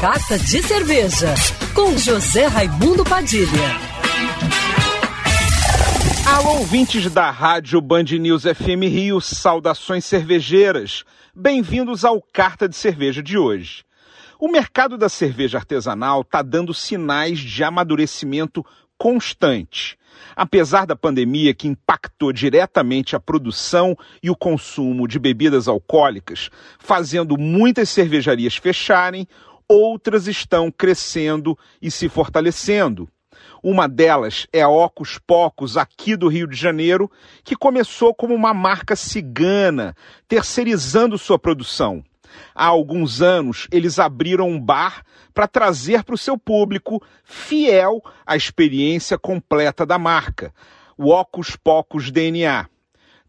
Carta de Cerveja, com José Raimundo Padilha. Alô, ouvintes da Rádio Band News FM Rio, saudações cervejeiras. Bem-vindos ao Carta de Cerveja de hoje. O mercado da cerveja artesanal está dando sinais de amadurecimento constante. Apesar da pandemia que impactou diretamente a produção e o consumo de bebidas alcoólicas, fazendo muitas cervejarias fecharem, outras estão crescendo e se fortalecendo. Uma delas é a Ocus Pocos, aqui do Rio de Janeiro, que começou como uma marca cigana, terceirizando sua produção. Há alguns anos, eles abriram um bar para trazer para o seu público, fiel à experiência completa da marca, o Ocus Pocos DNA.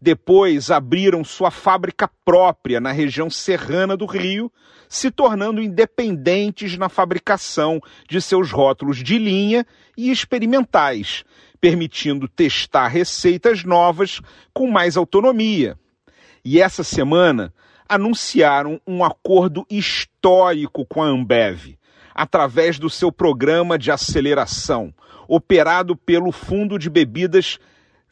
Depois abriram sua fábrica própria na região serrana do Rio, se tornando independentes na fabricação de seus rótulos de linha e experimentais, permitindo testar receitas novas com mais autonomia. E essa semana anunciaram um acordo histórico com a Ambev, através do seu programa de aceleração, operado pelo fundo de bebidas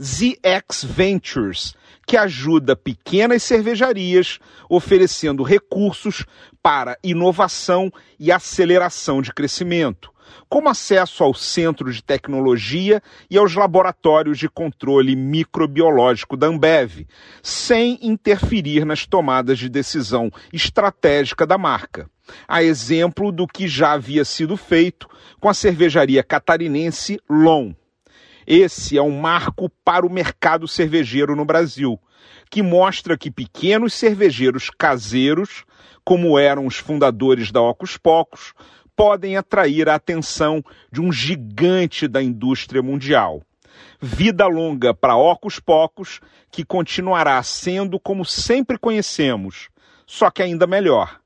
ZX Ventures, que ajuda pequenas cervejarias oferecendo recursos para inovação e aceleração de crescimento como acesso ao centro de tecnologia e aos laboratórios de controle microbiológico da Ambev, sem interferir nas tomadas de decisão estratégica da marca. A exemplo do que já havia sido feito com a cervejaria catarinense Lom. Esse é um marco para o mercado cervejeiro no Brasil, que mostra que pequenos cervejeiros caseiros, como eram os fundadores da Ocus Pocos, podem atrair a atenção de um gigante da indústria mundial. Vida longa para Ocus Pocos, que continuará sendo como sempre conhecemos, só que ainda melhor.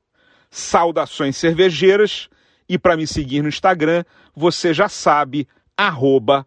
Saudações cervejeiras e para me seguir no Instagram, você já sabe, arroba